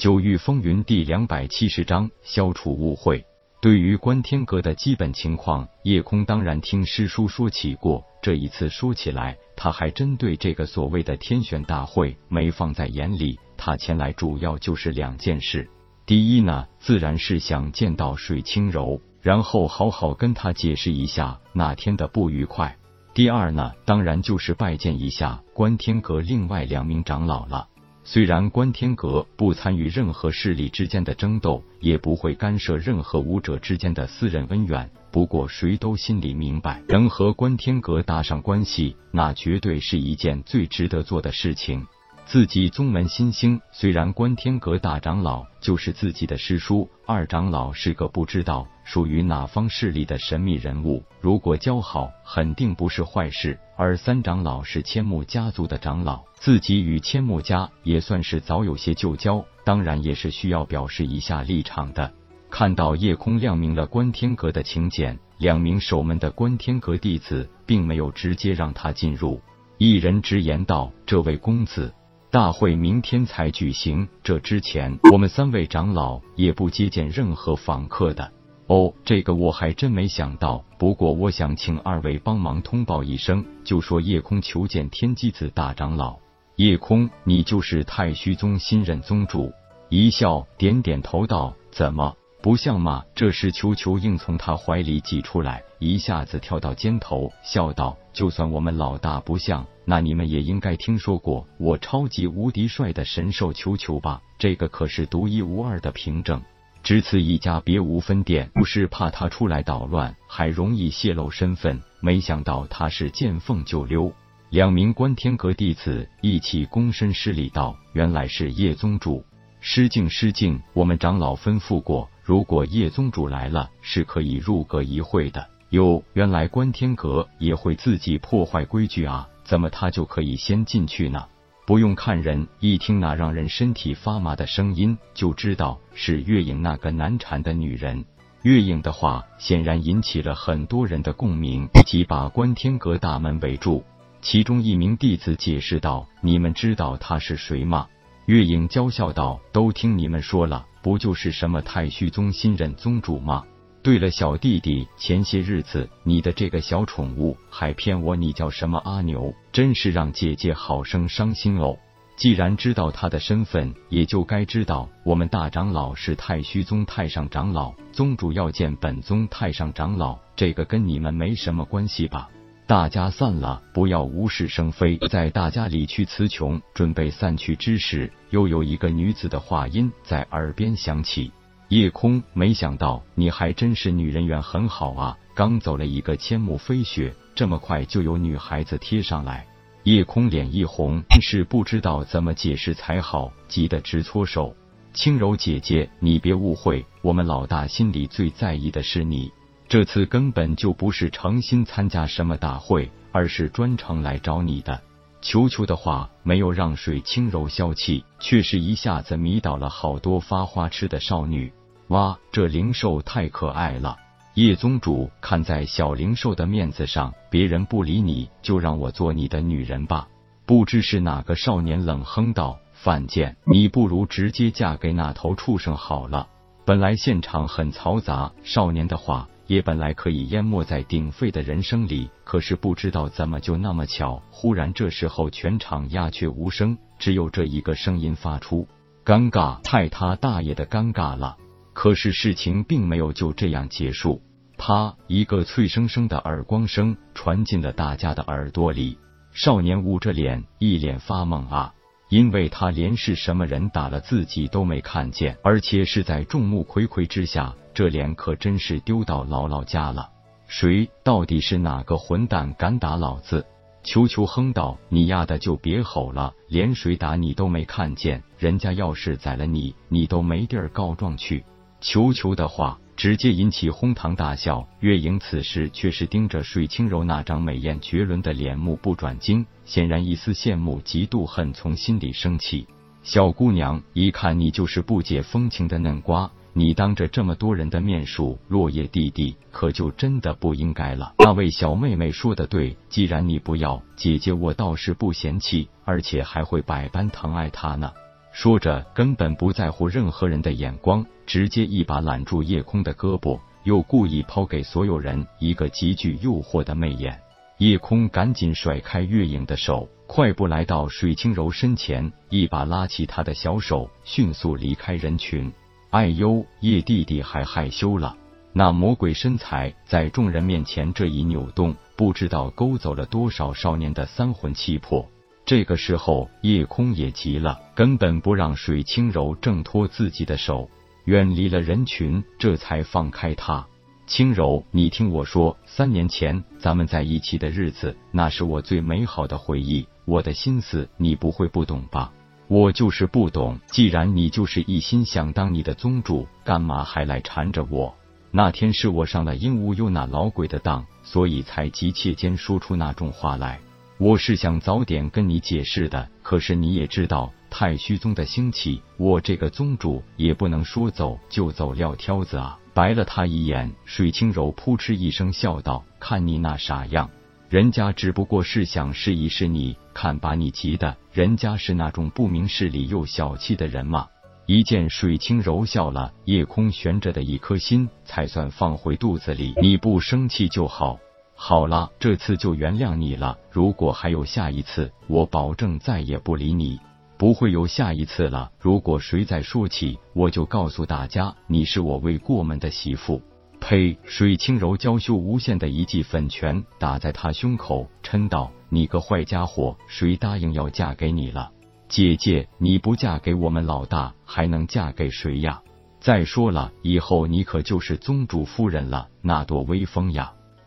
九域风云第两百七十章消除误会。对于观天阁的基本情况，叶空当然听师叔说起过。这一次说起来，他还真对这个所谓的天选大会没放在眼里。他前来主要就是两件事：第一呢，自然是想见到水清柔，然后好好跟他解释一下那天的不愉快；第二呢，当然就是拜见一下观天阁另外两名长老了。虽然观天阁不参与任何势力之间的争斗，也不会干涉任何武者之间的私人恩怨，不过谁都心里明白，能和观天阁搭上关系，那绝对是一件最值得做的事情。自己宗门新兴，虽然观天阁大长老就是自己的师叔，二长老是个不知道属于哪方势力的神秘人物，如果交好，肯定不是坏事。而三长老是千木家族的长老，自己与千木家也算是早有些旧交，当然也是需要表示一下立场的。看到夜空亮明了观天阁的请柬，两名守门的观天阁弟子并没有直接让他进入，一人直言道：“这位公子。”大会明天才举行，这之前我们三位长老也不接见任何访客的。哦，这个我还真没想到。不过我想请二位帮忙通报一声，就说夜空求见天机子大长老。夜空，你就是太虚宗新任宗主？一笑，点点头道：“怎么？”不像嘛！这时，球球硬从他怀里挤出来，一下子跳到肩头，笑道：“就算我们老大不像，那你们也应该听说过我超级无敌帅的神兽球球吧？这个可是独一无二的凭证，只此一家，别无分店。不是怕他出来捣乱，还容易泄露身份。没想到他是见缝就溜。”两名观天阁弟子一起躬身施礼道：“原来是叶宗主，失敬失敬，我们长老吩咐过。”如果叶宗主来了，是可以入阁一会的。哟，原来观天阁也会自己破坏规矩啊？怎么他就可以先进去呢？不用看人，一听那让人身体发麻的声音，就知道是月影那个难缠的女人。月影的话显然引起了很多人的共鸣，立即把观天阁大门围住。其中一名弟子解释道：“你们知道他是谁吗？”月影娇笑道：“都听你们说了。”不就是什么太虚宗新任宗主吗？对了，小弟弟，前些日子你的这个小宠物还骗我你叫什么阿牛，真是让姐姐好生伤心哦。既然知道他的身份，也就该知道我们大长老是太虚宗太上长老，宗主要见本宗太上长老，这个跟你们没什么关系吧？大家散了，不要无事生非。在大家理去词穷，准备散去之时，又有一个女子的话音在耳边响起：“夜空，没想到你还真是女人缘很好啊！刚走了一个千木飞雪，这么快就有女孩子贴上来。”夜空脸一红，是不知道怎么解释才好，急得直搓手。轻柔姐姐，你别误会，我们老大心里最在意的是你。这次根本就不是诚心参加什么大会，而是专程来找你的。球球的话没有让水清柔消气，却是一下子迷倒了好多发花痴的少女。哇，这灵兽太可爱了！叶宗主，看在小灵兽的面子上，别人不理你就让我做你的女人吧。不知是哪个少年冷哼道：“犯贱，你不如直接嫁给那头畜生好了。”本来现场很嘈杂，少年的话。也本来可以淹没在鼎沸的人声里，可是不知道怎么就那么巧，忽然这时候全场鸦雀无声，只有这一个声音发出：“尴尬，太他大爷的尴尬了！”可是事情并没有就这样结束，啪，一个脆生生的耳光声传进了大家的耳朵里。少年捂着脸，一脸发懵啊，因为他连是什么人打了自己都没看见，而且是在众目睽睽之下。这脸可真是丢到姥姥家了！谁到底是哪个混蛋敢打老子？球球哼道：“你丫的就别吼了，连谁打你都没看见，人家要是宰了你，你都没地儿告状去。”球球的话直接引起哄堂大笑。月影此时却是盯着水清柔那张美艳绝伦的脸，目不转睛，显然一丝羡慕、嫉妒、恨从心里升起。小姑娘，一看你就是不解风情的嫩瓜。你当着这么多人的面数落叶弟弟，可就真的不应该了。那位小妹妹说的对，既然你不要姐姐，我倒是不嫌弃，而且还会百般疼爱她呢。说着，根本不在乎任何人的眼光，直接一把揽住叶空的胳膊，又故意抛给所有人一个极具诱惑的媚眼。叶空赶紧甩开月影的手，快步来到水清柔身前，一把拉起她的小手，迅速离开人群。哎呦，叶弟弟还害羞了。那魔鬼身材在众人面前这一扭动，不知道勾走了多少少年的三魂七魄。这个时候，叶空也急了，根本不让水清柔挣脱自己的手，远离了人群，这才放开他。轻柔，你听我说，三年前咱们在一起的日子，那是我最美好的回忆。我的心思你不会不懂吧？我就是不懂。既然你就是一心想当你的宗主，干嘛还来缠着我？那天是我上了鹦鹉幽那老鬼的当，所以才急切间说出那种话来。我是想早点跟你解释的，可是你也知道太虚宗的兴起，我这个宗主也不能说走就走撂挑子啊！白了他一眼，水清柔扑哧一声笑道：“看你那傻样，人家只不过是想试一试你，看把你急的，人家是那种不明事理又小气的人吗。”一见水清柔笑了，夜空悬着的一颗心才算放回肚子里。你不生气就好。好了，这次就原谅你了。如果还有下一次，我保证再也不理你。不会有下一次了。如果谁再说起，我就告诉大家，你是我未过门的媳妇。呸！水清柔娇羞无限的一记粉拳打在他胸口，嗔道：“你个坏家伙，谁答应要嫁给你了？姐姐，你不嫁给我们老大，还能嫁给谁呀？再说了，以后你可就是宗主夫人了，那多威风呀！”